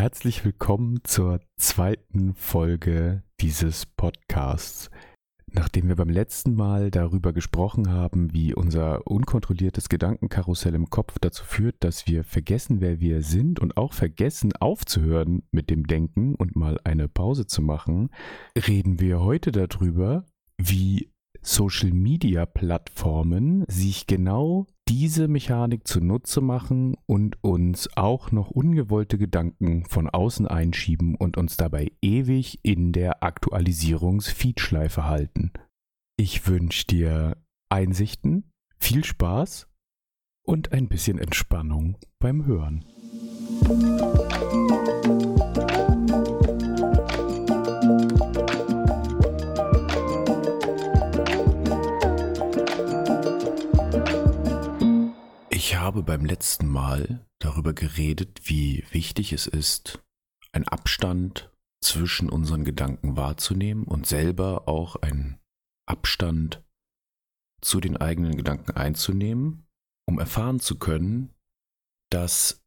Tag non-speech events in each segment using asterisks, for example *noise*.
Herzlich willkommen zur zweiten Folge dieses Podcasts. Nachdem wir beim letzten Mal darüber gesprochen haben, wie unser unkontrolliertes Gedankenkarussell im Kopf dazu führt, dass wir vergessen, wer wir sind und auch vergessen aufzuhören mit dem Denken und mal eine Pause zu machen, reden wir heute darüber, wie Social-Media-Plattformen sich genau diese Mechanik zunutze machen und uns auch noch ungewollte Gedanken von außen einschieben und uns dabei ewig in der Aktualisierungs-Feedschleife halten. Ich wünsche dir Einsichten, viel Spaß und ein bisschen Entspannung beim Hören. Habe beim letzten Mal darüber geredet, wie wichtig es ist, einen Abstand zwischen unseren Gedanken wahrzunehmen und selber auch einen Abstand zu den eigenen Gedanken einzunehmen, um erfahren zu können, dass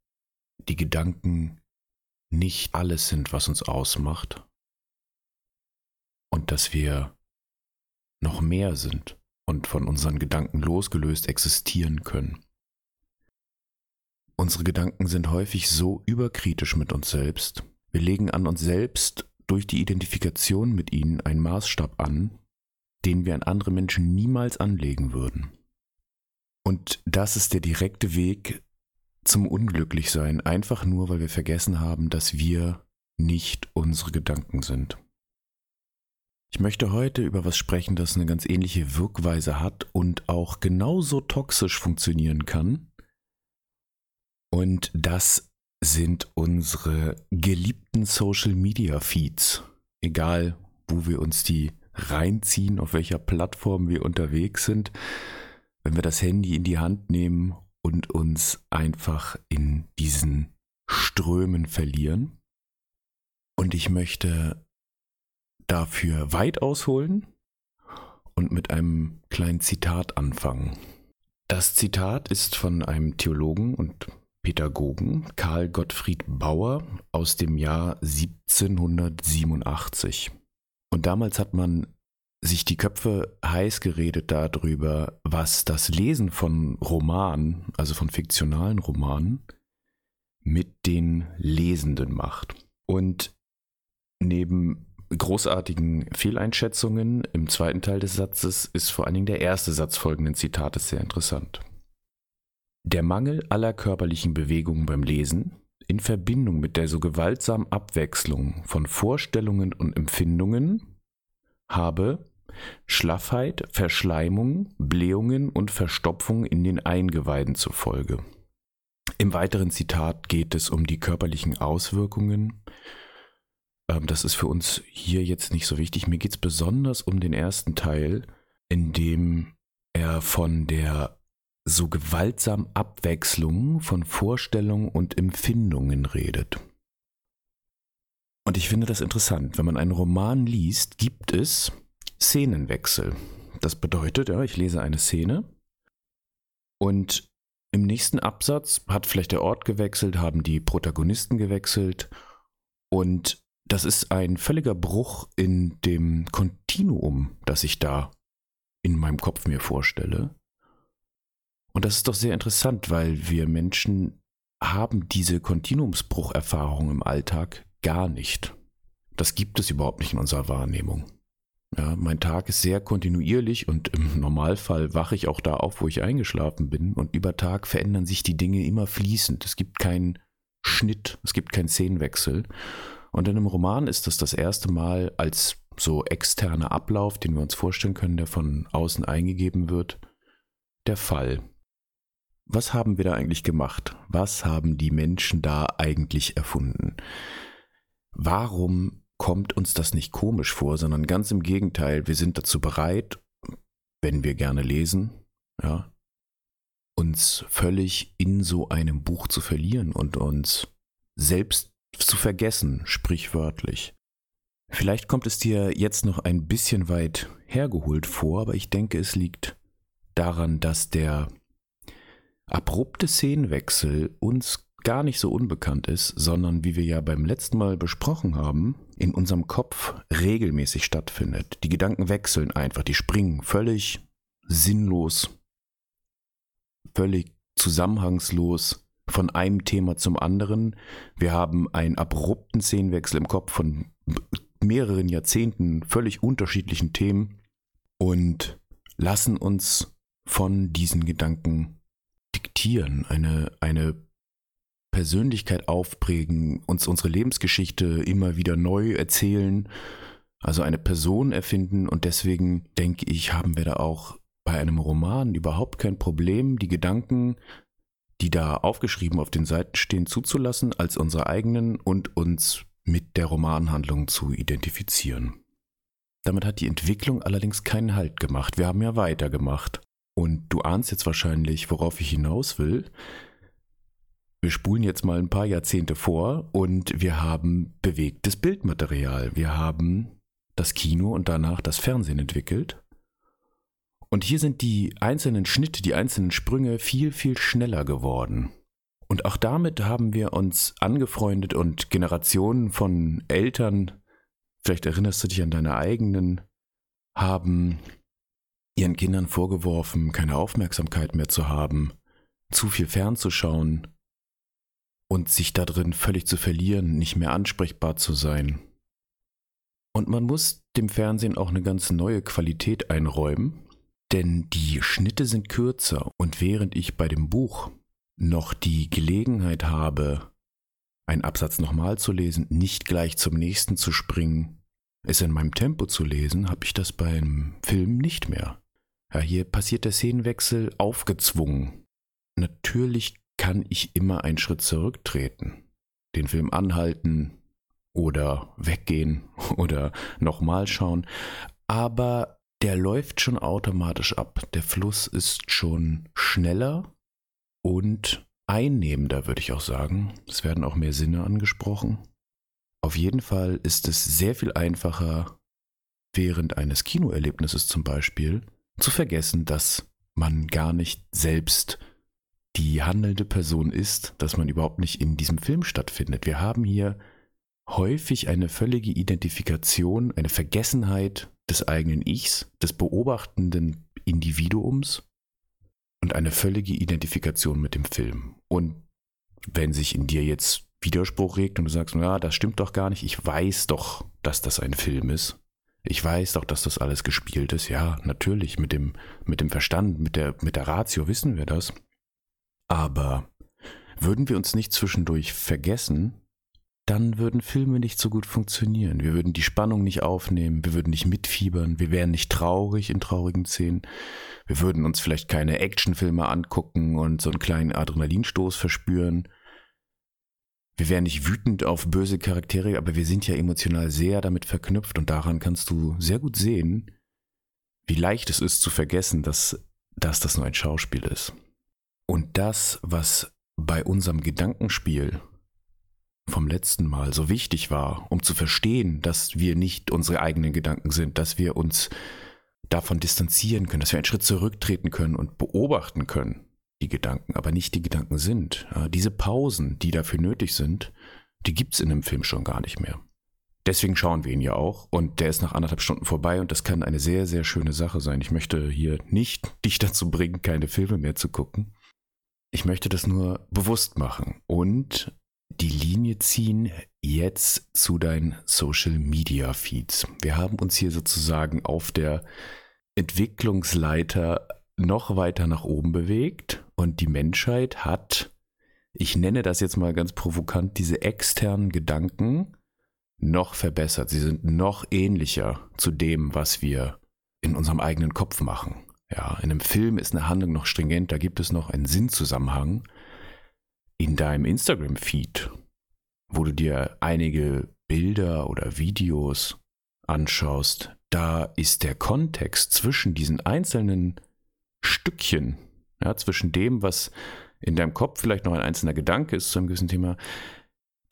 die Gedanken nicht alles sind, was uns ausmacht und dass wir noch mehr sind und von unseren Gedanken losgelöst existieren können. Unsere Gedanken sind häufig so überkritisch mit uns selbst. Wir legen an uns selbst durch die Identifikation mit ihnen einen Maßstab an, den wir an andere Menschen niemals anlegen würden. Und das ist der direkte Weg zum Unglücklichsein, einfach nur, weil wir vergessen haben, dass wir nicht unsere Gedanken sind. Ich möchte heute über was sprechen, das eine ganz ähnliche Wirkweise hat und auch genauso toxisch funktionieren kann, und das sind unsere geliebten Social Media Feeds. Egal, wo wir uns die reinziehen, auf welcher Plattform wir unterwegs sind, wenn wir das Handy in die Hand nehmen und uns einfach in diesen Strömen verlieren. Und ich möchte dafür weit ausholen und mit einem kleinen Zitat anfangen. Das Zitat ist von einem Theologen und Pädagogen Karl Gottfried Bauer aus dem Jahr 1787. Und damals hat man sich die Köpfe heiß geredet darüber, was das Lesen von Romanen, also von fiktionalen Romanen, mit den Lesenden macht. Und neben großartigen Fehleinschätzungen im zweiten Teil des Satzes ist vor allen Dingen der erste Satz folgenden Zitates sehr interessant. Der Mangel aller körperlichen Bewegungen beim Lesen in Verbindung mit der so gewaltsamen Abwechslung von Vorstellungen und Empfindungen habe Schlaffheit, Verschleimung, Blähungen und Verstopfung in den Eingeweiden zur Folge. Im weiteren Zitat geht es um die körperlichen Auswirkungen. Ähm, das ist für uns hier jetzt nicht so wichtig. Mir geht es besonders um den ersten Teil, in dem er von der so gewaltsam Abwechslung von Vorstellungen und Empfindungen redet. Und ich finde das interessant. Wenn man einen Roman liest, gibt es Szenenwechsel. Das bedeutet, ja, ich lese eine Szene und im nächsten Absatz hat vielleicht der Ort gewechselt, haben die Protagonisten gewechselt und das ist ein völliger Bruch in dem Kontinuum, das ich da in meinem Kopf mir vorstelle. Und das ist doch sehr interessant, weil wir Menschen haben diese Kontinuumsbrucherfahrung im Alltag gar nicht. Das gibt es überhaupt nicht in unserer Wahrnehmung. Ja, mein Tag ist sehr kontinuierlich und im Normalfall wache ich auch da auf, wo ich eingeschlafen bin. Und über Tag verändern sich die Dinge immer fließend. Es gibt keinen Schnitt, es gibt keinen Szenenwechsel. Und in einem Roman ist das das erste Mal als so externer Ablauf, den wir uns vorstellen können, der von außen eingegeben wird, der Fall was haben wir da eigentlich gemacht? Was haben die Menschen da eigentlich erfunden? Warum kommt uns das nicht komisch vor, sondern ganz im Gegenteil, wir sind dazu bereit, wenn wir gerne lesen, ja, uns völlig in so einem Buch zu verlieren und uns selbst zu vergessen, sprichwörtlich. Vielleicht kommt es dir jetzt noch ein bisschen weit hergeholt vor, aber ich denke, es liegt daran, dass der abrupte Szenenwechsel uns gar nicht so unbekannt ist, sondern wie wir ja beim letzten Mal besprochen haben, in unserem Kopf regelmäßig stattfindet. Die Gedanken wechseln einfach, die springen völlig sinnlos, völlig zusammenhangslos von einem Thema zum anderen. Wir haben einen abrupten Szenenwechsel im Kopf von mehreren Jahrzehnten völlig unterschiedlichen Themen und lassen uns von diesen Gedanken diktieren, eine, eine Persönlichkeit aufprägen, uns unsere Lebensgeschichte immer wieder neu erzählen, also eine Person erfinden und deswegen denke ich, haben wir da auch bei einem Roman überhaupt kein Problem, die Gedanken, die da aufgeschrieben auf den Seiten stehen, zuzulassen als unsere eigenen und uns mit der Romanhandlung zu identifizieren. Damit hat die Entwicklung allerdings keinen Halt gemacht. Wir haben ja weitergemacht. Und du ahnst jetzt wahrscheinlich, worauf ich hinaus will. Wir spulen jetzt mal ein paar Jahrzehnte vor und wir haben bewegtes Bildmaterial. Wir haben das Kino und danach das Fernsehen entwickelt. Und hier sind die einzelnen Schnitte, die einzelnen Sprünge viel, viel schneller geworden. Und auch damit haben wir uns angefreundet und Generationen von Eltern, vielleicht erinnerst du dich an deine eigenen, haben ihren Kindern vorgeworfen, keine Aufmerksamkeit mehr zu haben, zu viel fernzuschauen und sich darin völlig zu verlieren, nicht mehr ansprechbar zu sein. Und man muss dem Fernsehen auch eine ganz neue Qualität einräumen, denn die Schnitte sind kürzer und während ich bei dem Buch noch die Gelegenheit habe, einen Absatz nochmal zu lesen, nicht gleich zum nächsten zu springen, es in meinem Tempo zu lesen, habe ich das beim Film nicht mehr. Ja, hier passiert der Szenenwechsel aufgezwungen. Natürlich kann ich immer einen Schritt zurücktreten, den Film anhalten oder weggehen *laughs* oder nochmal schauen, aber der läuft schon automatisch ab. Der Fluss ist schon schneller und einnehmender, würde ich auch sagen. Es werden auch mehr Sinne angesprochen. Auf jeden Fall ist es sehr viel einfacher, während eines Kinoerlebnisses zum Beispiel, zu vergessen, dass man gar nicht selbst die handelnde Person ist, dass man überhaupt nicht in diesem Film stattfindet. Wir haben hier häufig eine völlige Identifikation, eine Vergessenheit des eigenen Ichs, des beobachtenden Individuums und eine völlige Identifikation mit dem Film. Und wenn sich in dir jetzt Widerspruch regt und du sagst, na, das stimmt doch gar nicht, ich weiß doch, dass das ein Film ist, ich weiß doch, dass das alles gespielt ist. Ja, natürlich, mit dem, mit dem Verstand, mit der, mit der Ratio wissen wir das. Aber würden wir uns nicht zwischendurch vergessen, dann würden Filme nicht so gut funktionieren. Wir würden die Spannung nicht aufnehmen, wir würden nicht mitfiebern, wir wären nicht traurig in traurigen Szenen. Wir würden uns vielleicht keine Actionfilme angucken und so einen kleinen Adrenalinstoß verspüren. Wir wären nicht wütend auf böse Charaktere, aber wir sind ja emotional sehr damit verknüpft und daran kannst du sehr gut sehen, wie leicht es ist zu vergessen, dass, dass das nur ein Schauspiel ist. Und das, was bei unserem Gedankenspiel vom letzten Mal so wichtig war, um zu verstehen, dass wir nicht unsere eigenen Gedanken sind, dass wir uns davon distanzieren können, dass wir einen Schritt zurücktreten können und beobachten können, die Gedanken, aber nicht die Gedanken sind. Diese Pausen, die dafür nötig sind, die gibt es in einem Film schon gar nicht mehr. Deswegen schauen wir ihn ja auch und der ist nach anderthalb Stunden vorbei und das kann eine sehr, sehr schöne Sache sein. Ich möchte hier nicht dich dazu bringen, keine Filme mehr zu gucken. Ich möchte das nur bewusst machen und die Linie ziehen jetzt zu deinen Social Media Feeds. Wir haben uns hier sozusagen auf der Entwicklungsleiter noch weiter nach oben bewegt und die Menschheit hat, ich nenne das jetzt mal ganz provokant, diese externen Gedanken noch verbessert. Sie sind noch ähnlicher zu dem, was wir in unserem eigenen Kopf machen. Ja, in einem Film ist eine Handlung noch stringent, da gibt es noch einen Sinnzusammenhang. In deinem Instagram-Feed, wo du dir einige Bilder oder Videos anschaust, da ist der Kontext zwischen diesen einzelnen Stückchen, ja, zwischen dem, was in deinem Kopf vielleicht noch ein einzelner Gedanke ist zu einem gewissen Thema,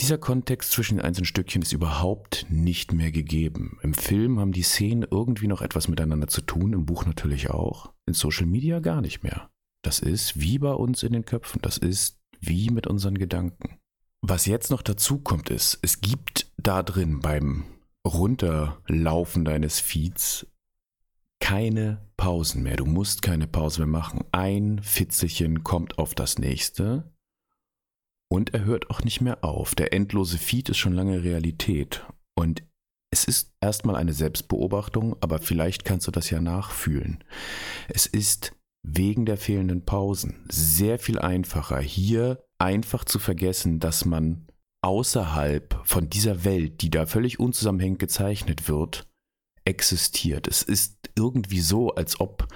dieser Kontext zwischen den einzelnen Stückchen ist überhaupt nicht mehr gegeben. Im Film haben die Szenen irgendwie noch etwas miteinander zu tun, im Buch natürlich auch, in Social Media gar nicht mehr. Das ist wie bei uns in den Köpfen, das ist wie mit unseren Gedanken. Was jetzt noch dazu kommt, ist, es gibt da drin beim Runterlaufen deines Feeds keine Pausen mehr. Du musst keine Pause mehr machen. Ein Fitzelchen kommt auf das nächste und er hört auch nicht mehr auf. Der endlose Feed ist schon lange Realität. Und es ist erstmal eine Selbstbeobachtung, aber vielleicht kannst du das ja nachfühlen. Es ist wegen der fehlenden Pausen sehr viel einfacher, hier einfach zu vergessen, dass man außerhalb von dieser Welt, die da völlig unzusammenhängend gezeichnet wird, existiert. Es ist irgendwie so, als ob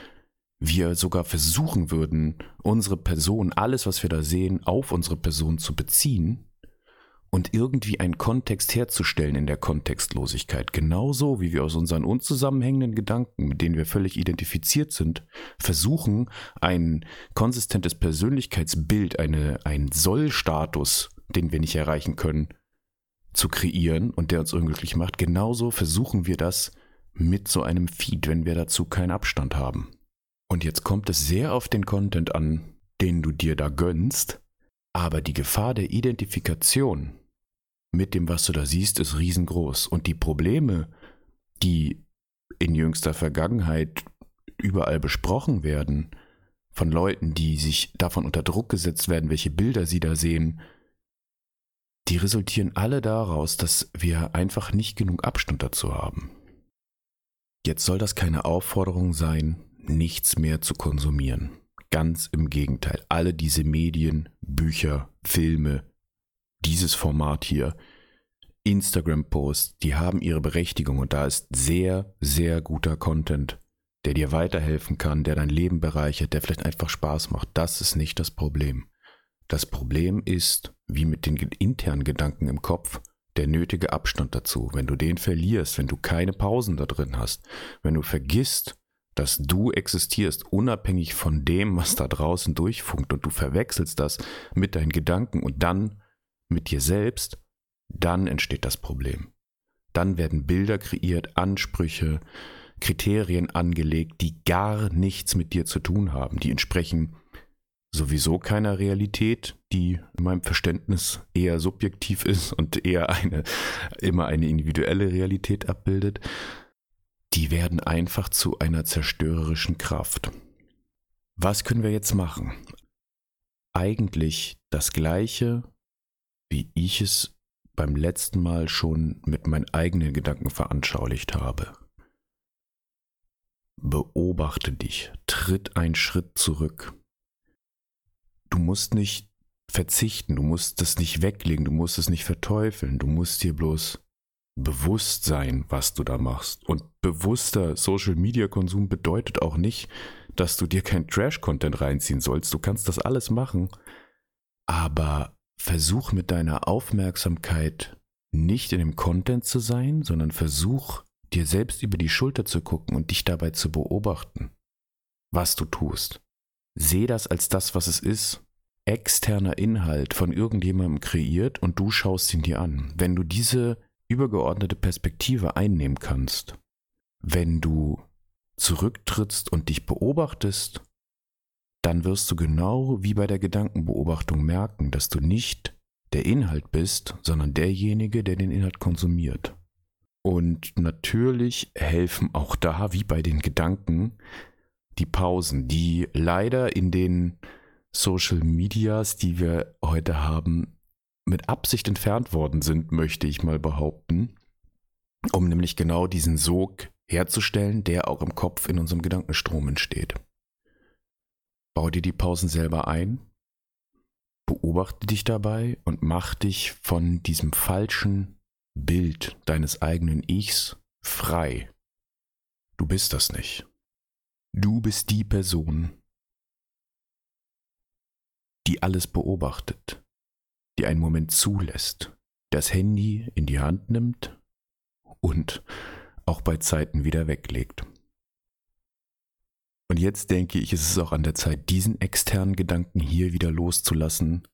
wir sogar versuchen würden, unsere Person, alles, was wir da sehen, auf unsere Person zu beziehen und irgendwie einen Kontext herzustellen in der Kontextlosigkeit. Genauso wie wir aus unseren unzusammenhängenden Gedanken, mit denen wir völlig identifiziert sind, versuchen, ein konsistentes Persönlichkeitsbild, eine, einen Soll-Status, den wir nicht erreichen können, zu kreieren und der uns unglücklich macht. Genauso versuchen wir das mit so einem Feed, wenn wir dazu keinen Abstand haben. Und jetzt kommt es sehr auf den Content an, den du dir da gönnst, aber die Gefahr der Identifikation mit dem, was du da siehst, ist riesengroß. Und die Probleme, die in jüngster Vergangenheit überall besprochen werden, von Leuten, die sich davon unter Druck gesetzt werden, welche Bilder sie da sehen, die resultieren alle daraus, dass wir einfach nicht genug Abstand dazu haben. Jetzt soll das keine Aufforderung sein, nichts mehr zu konsumieren. Ganz im Gegenteil. Alle diese Medien, Bücher, Filme, dieses Format hier, Instagram-Posts, die haben ihre Berechtigung und da ist sehr, sehr guter Content, der dir weiterhelfen kann, der dein Leben bereichert, der vielleicht einfach Spaß macht. Das ist nicht das Problem. Das Problem ist, wie mit den internen Gedanken im Kopf, der nötige Abstand dazu. Wenn du den verlierst, wenn du keine Pausen da drin hast, wenn du vergisst, dass du existierst, unabhängig von dem, was da draußen durchfunkt und du verwechselst das mit deinen Gedanken und dann mit dir selbst, dann entsteht das Problem. Dann werden Bilder kreiert, Ansprüche, Kriterien angelegt, die gar nichts mit dir zu tun haben. Die entsprechen sowieso keiner Realität, die in meinem Verständnis eher subjektiv ist und eher eine, immer eine individuelle Realität abbildet. Die werden einfach zu einer zerstörerischen Kraft. Was können wir jetzt machen? Eigentlich das Gleiche, wie ich es beim letzten Mal schon mit meinen eigenen Gedanken veranschaulicht habe. Beobachte dich, tritt einen Schritt zurück. Du musst nicht verzichten, du musst es nicht weglegen, du musst es nicht verteufeln, du musst dir bloß bewusst sein, was du da machst. Und bewusster Social-Media-Konsum bedeutet auch nicht, dass du dir kein Trash-Content reinziehen sollst. Du kannst das alles machen, aber versuch mit deiner Aufmerksamkeit nicht in dem Content zu sein, sondern versuch dir selbst über die Schulter zu gucken und dich dabei zu beobachten, was du tust. Seh das als das, was es ist. Externer Inhalt von irgendjemandem kreiert und du schaust ihn dir an. Wenn du diese übergeordnete Perspektive einnehmen kannst, wenn du zurücktrittst und dich beobachtest dann wirst du genau wie bei der Gedankenbeobachtung merken, dass du nicht der Inhalt bist, sondern derjenige, der den Inhalt konsumiert. Und natürlich helfen auch da, wie bei den Gedanken, die Pausen, die leider in den Social Medias, die wir heute haben, mit Absicht entfernt worden sind, möchte ich mal behaupten, um nämlich genau diesen Sog herzustellen, der auch im Kopf in unserem Gedankenstrom entsteht. Bau dir die Pausen selber ein, beobachte dich dabei und mach dich von diesem falschen Bild deines eigenen Ichs frei. Du bist das nicht. Du bist die Person, die alles beobachtet, die einen Moment zulässt, das Handy in die Hand nimmt und auch bei Zeiten wieder weglegt. Und jetzt denke ich, ist es auch an der Zeit, diesen externen Gedanken hier wieder loszulassen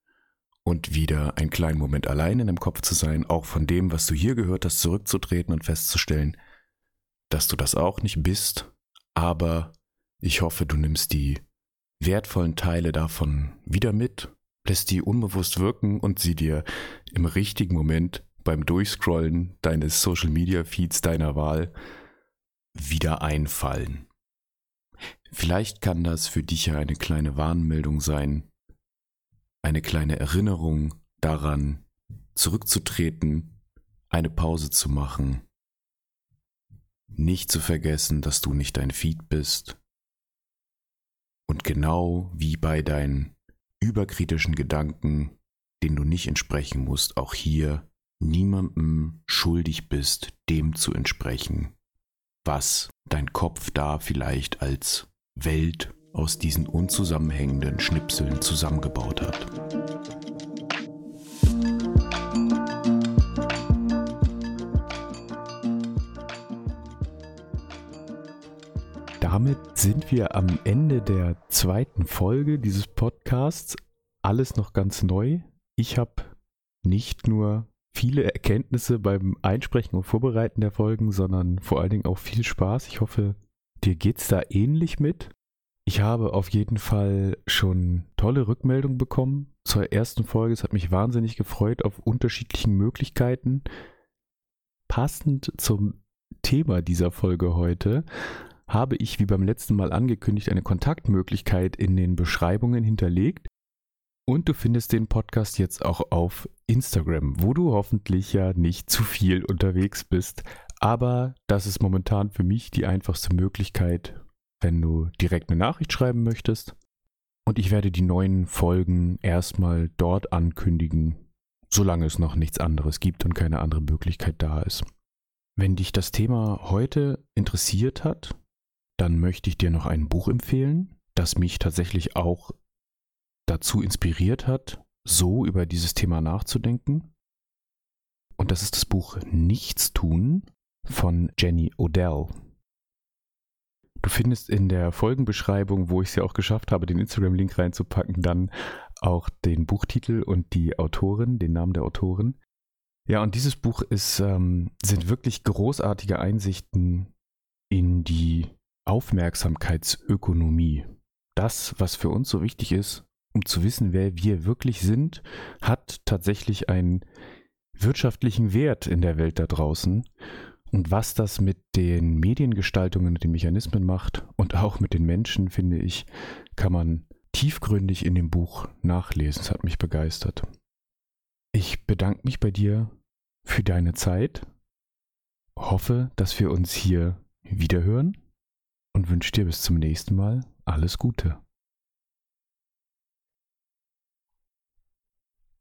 und wieder einen kleinen Moment allein in dem Kopf zu sein, auch von dem, was du hier gehört hast, zurückzutreten und festzustellen, dass du das auch nicht bist, aber ich hoffe, du nimmst die wertvollen Teile davon wieder mit lässt die unbewusst wirken und sie dir im richtigen Moment beim Durchscrollen deines Social Media Feeds deiner Wahl wieder einfallen. Vielleicht kann das für dich ja eine kleine Warnmeldung sein, eine kleine Erinnerung daran, zurückzutreten, eine Pause zu machen, nicht zu vergessen, dass du nicht dein Feed bist und genau wie bei deinen überkritischen Gedanken, denen du nicht entsprechen musst, auch hier niemandem schuldig bist, dem zu entsprechen, was dein Kopf da vielleicht als Welt aus diesen unzusammenhängenden Schnipseln zusammengebaut hat. Damit sind wir am Ende der zweiten Folge dieses Podcasts. Alles noch ganz neu. Ich habe nicht nur viele Erkenntnisse beim Einsprechen und Vorbereiten der Folgen, sondern vor allen Dingen auch viel Spaß. Ich hoffe, dir geht's da ähnlich mit. Ich habe auf jeden Fall schon tolle Rückmeldungen bekommen zur ersten Folge. Es hat mich wahnsinnig gefreut auf unterschiedlichen Möglichkeiten. Passend zum Thema dieser Folge heute habe ich, wie beim letzten Mal angekündigt, eine Kontaktmöglichkeit in den Beschreibungen hinterlegt. Und du findest den Podcast jetzt auch auf Instagram, wo du hoffentlich ja nicht zu viel unterwegs bist. Aber das ist momentan für mich die einfachste Möglichkeit, wenn du direkt eine Nachricht schreiben möchtest. Und ich werde die neuen Folgen erstmal dort ankündigen, solange es noch nichts anderes gibt und keine andere Möglichkeit da ist. Wenn dich das Thema heute interessiert hat, dann möchte ich dir noch ein Buch empfehlen, das mich tatsächlich auch dazu inspiriert hat, so über dieses Thema nachzudenken. Und das ist das Buch Nichtstun von Jenny Odell. Du findest in der Folgenbeschreibung, wo ich es ja auch geschafft habe, den Instagram-Link reinzupacken, dann auch den Buchtitel und die Autorin, den Namen der Autorin. Ja, und dieses Buch ist, ähm, sind wirklich großartige Einsichten in die Aufmerksamkeitsökonomie. Das, was für uns so wichtig ist, um zu wissen, wer wir wirklich sind, hat tatsächlich einen wirtschaftlichen Wert in der Welt da draußen. Und was das mit den Mediengestaltungen und den Mechanismen macht und auch mit den Menschen, finde ich, kann man tiefgründig in dem Buch nachlesen. Es hat mich begeistert. Ich bedanke mich bei dir für deine Zeit, hoffe, dass wir uns hier wiederhören und wünsche dir bis zum nächsten Mal alles Gute.